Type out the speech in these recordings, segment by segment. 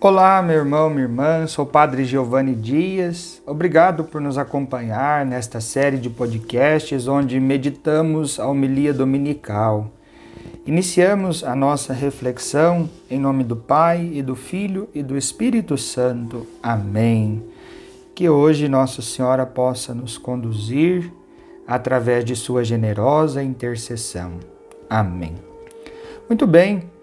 Olá, meu irmão, minha irmã, sou o Padre Giovanni Dias. Obrigado por nos acompanhar nesta série de podcasts onde meditamos a homilia dominical. Iniciamos a nossa reflexão em nome do Pai e do Filho e do Espírito Santo. Amém. Que hoje Nossa Senhora possa nos conduzir através de sua generosa intercessão. Amém. Muito bem.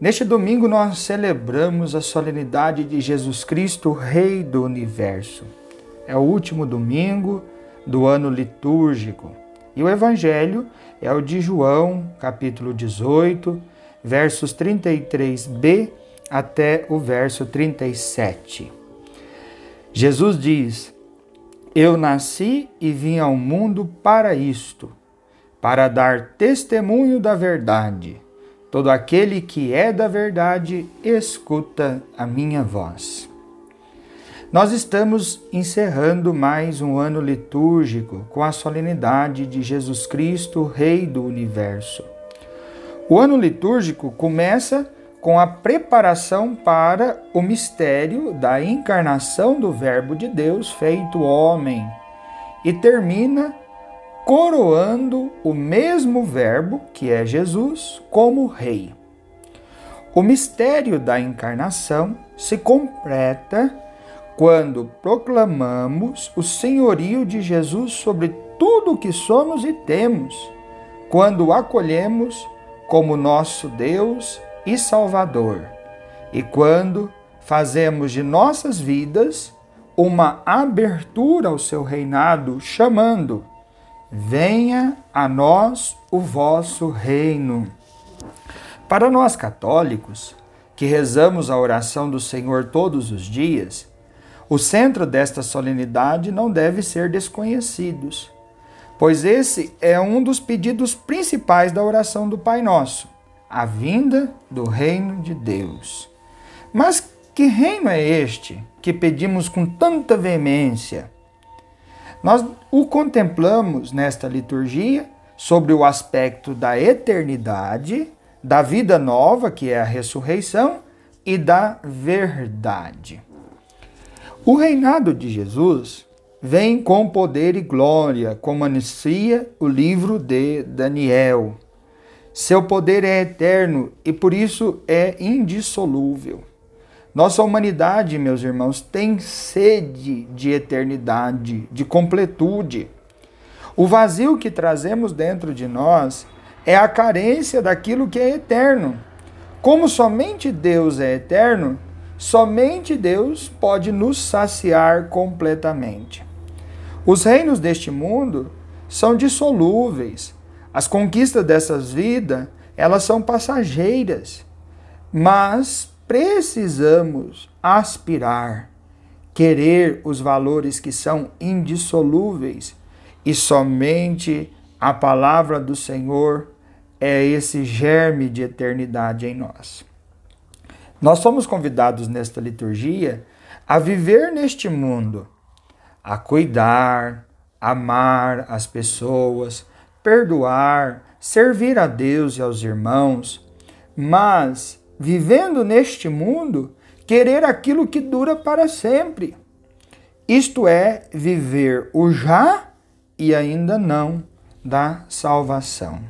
Neste domingo nós celebramos a solenidade de Jesus Cristo, Rei do Universo. É o último domingo do ano litúrgico. E o evangelho é o de João, capítulo 18, versos 33b até o verso 37. Jesus diz: Eu nasci e vim ao mundo para isto, para dar testemunho da verdade. Todo aquele que é da verdade escuta a minha voz. Nós estamos encerrando mais um ano litúrgico com a solenidade de Jesus Cristo, Rei do Universo. O ano litúrgico começa com a preparação para o mistério da encarnação do Verbo de Deus feito homem e termina coroando o mesmo Verbo, que é Jesus, como Rei. O mistério da encarnação se completa quando proclamamos o senhorio de Jesus sobre tudo o que somos e temos, quando o acolhemos como nosso Deus e Salvador, e quando fazemos de nossas vidas uma abertura ao seu reinado, chamando venha a nós o vosso reino. Para nós católicos, que rezamos a oração do Senhor todos os dias, o centro desta solenidade não deve ser desconhecido, pois esse é um dos pedidos principais da oração do Pai Nosso, a vinda do reino de Deus. Mas que reino é este que pedimos com tanta veemência? Nós o contemplamos nesta liturgia sobre o aspecto da eternidade, da vida nova, que é a ressurreição, e da verdade. O reinado de Jesus vem com poder e glória, como anuncia o livro de Daniel. Seu poder é eterno e por isso é indissolúvel. Nossa humanidade, meus irmãos, tem sede de eternidade, de completude. O vazio que trazemos dentro de nós é a carência daquilo que é eterno. Como somente Deus é eterno, somente Deus pode nos saciar completamente. Os reinos deste mundo são dissolúveis. As conquistas dessas vidas, elas são passageiras. Mas precisamos aspirar, querer os valores que são indissolúveis e somente a palavra do Senhor é esse germe de eternidade em nós. Nós somos convidados nesta liturgia a viver neste mundo, a cuidar, amar as pessoas, perdoar, servir a Deus e aos irmãos, mas vivendo neste mundo, querer aquilo que dura para sempre. Isto é, viver o já e ainda não da salvação.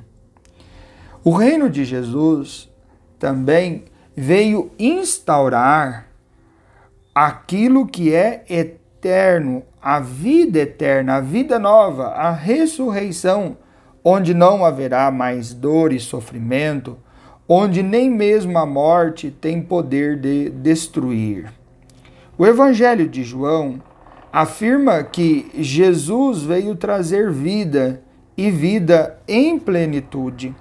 O reino de Jesus também veio instaurar aquilo que é eterno, a vida eterna, a vida nova, a ressurreição, onde não haverá mais dor e sofrimento, onde nem mesmo a morte tem poder de destruir. O Evangelho de João afirma que Jesus veio trazer vida e vida em plenitude.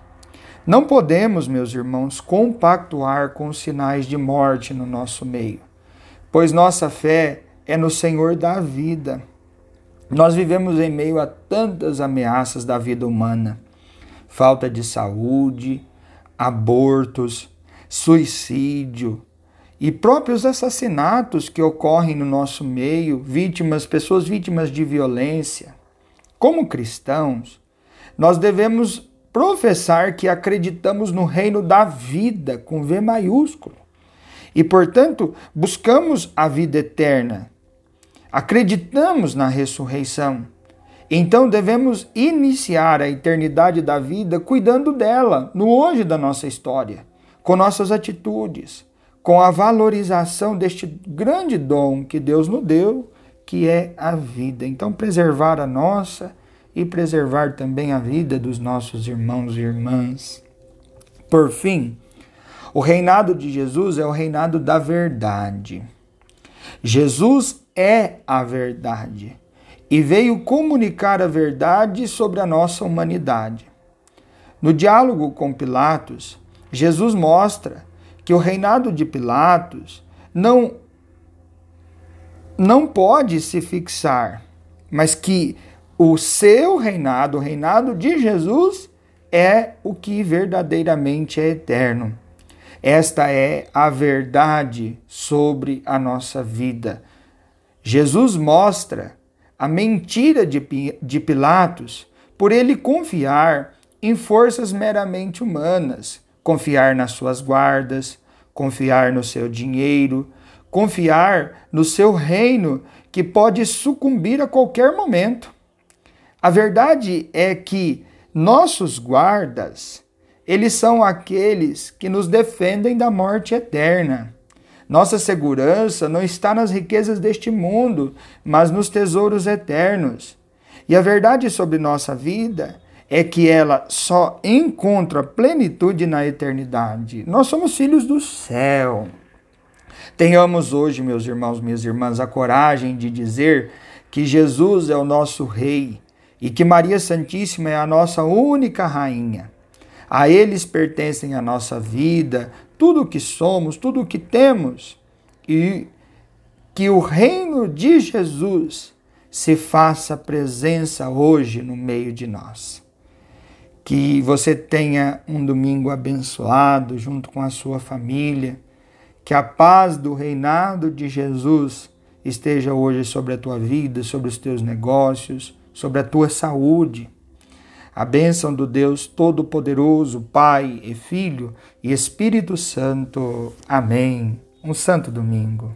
Não podemos, meus irmãos, compactuar com sinais de morte no nosso meio, pois nossa fé é no Senhor da vida. Nós vivemos em meio a tantas ameaças da vida humana: falta de saúde, abortos, suicídio e próprios assassinatos que ocorrem no nosso meio, vítimas, pessoas vítimas de violência. Como cristãos, nós devemos professar que acreditamos no reino da vida com V maiúsculo e, portanto, buscamos a vida eterna. Acreditamos na ressurreição. Então devemos iniciar a eternidade da vida cuidando dela, no hoje da nossa história, com nossas atitudes, com a valorização deste grande dom que Deus nos deu, que é a vida. Então, preservar a nossa e preservar também a vida dos nossos irmãos e irmãs. Por fim, o reinado de Jesus é o reinado da verdade. Jesus é a verdade e veio comunicar a verdade sobre a nossa humanidade. No diálogo com Pilatos, Jesus mostra que o reinado de Pilatos não não pode se fixar, mas que o seu reinado, o reinado de Jesus, é o que verdadeiramente é eterno. Esta é a verdade sobre a nossa vida. Jesus mostra a mentira de, Pilatos por ele confiar em forças meramente humanas, confiar nas suas guardas, confiar no seu dinheiro, confiar no seu reino que pode sucumbir a qualquer momento. A verdade é que nossos guardas, eles são aqueles que nos defendem da morte eterna. Nossa segurança não está nas riquezas deste mundo, mas nos tesouros eternos. E a verdade sobre nossa vida é que ela só encontra plenitude na eternidade. Nós somos filhos do céu. Tenhamos hoje, meus irmãos, minhas irmãs, a coragem de dizer que Jesus é o nosso Rei e que Maria Santíssima é a nossa única rainha. A eles pertencem a nossa vida, tudo o que somos, tudo o que temos, e que o reino de Jesus se faça presença hoje no meio de nós. Que você tenha um domingo abençoado junto com a sua família, que a paz do reinado de Jesus esteja hoje sobre a tua vida, sobre os teus negócios, sobre a tua saúde a bênção do Deus Todo-Poderoso, Pai e Filho e Espírito Santo. Amém. Um santo domingo.